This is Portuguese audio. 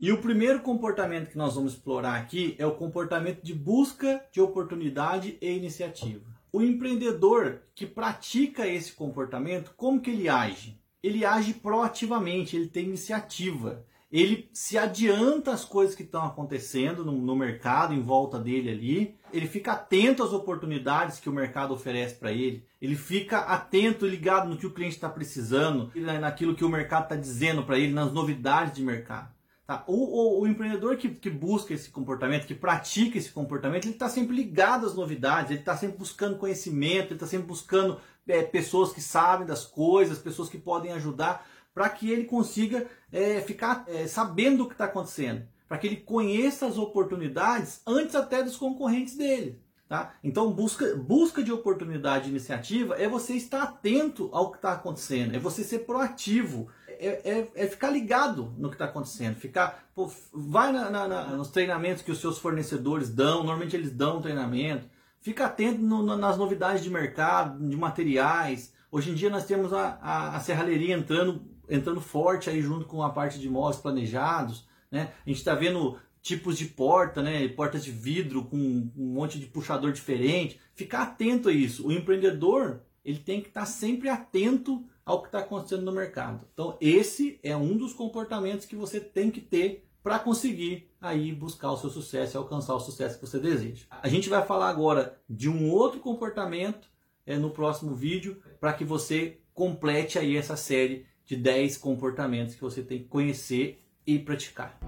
E o primeiro comportamento que nós vamos explorar aqui é o comportamento de busca de oportunidade e iniciativa. O empreendedor que pratica esse comportamento, como que ele age? Ele age proativamente, ele tem iniciativa ele se adianta às coisas que estão acontecendo no, no, mercado, em volta dele ali. Ele fica atento às oportunidades que o mercado oferece para ele. Ele fica atento ligado no que o cliente está precisando, naquilo que o mercado está dizendo para ele, nas novidades de mercado. Tá? O, o, o, empreendedor que, que, busca esse comportamento, que pratica esse comportamento, ele está sempre ligado às novidades, ele está sempre buscando conhecimento, ele está sempre buscando é, pessoas que sabem das coisas, pessoas que podem ajudar para que ele consiga é, ficar é, sabendo do que está acontecendo, para que ele conheça as oportunidades antes até dos concorrentes dele. Tá? Então, busca, busca de oportunidade iniciativa é você estar atento ao que está acontecendo, é você ser proativo, é, é, é ficar ligado no que está acontecendo, ficar, pô, vai na, na, na, nos treinamentos que os seus fornecedores dão, normalmente eles dão treinamento, fica atento no, nas novidades de mercado, de materiais. Hoje em dia nós temos a, a, a serralheria entrando entrando forte aí junto com a parte de móveis planejados, né? A gente está vendo tipos de porta, né? Portas de vidro com um monte de puxador diferente. Ficar atento a isso. O empreendedor ele tem que estar tá sempre atento ao que está acontecendo no mercado. Então esse é um dos comportamentos que você tem que ter para conseguir aí buscar o seu sucesso e alcançar o sucesso que você deseja. A gente vai falar agora de um outro comportamento é, no próximo vídeo para que você complete aí essa série de 10 comportamentos que você tem que conhecer e praticar.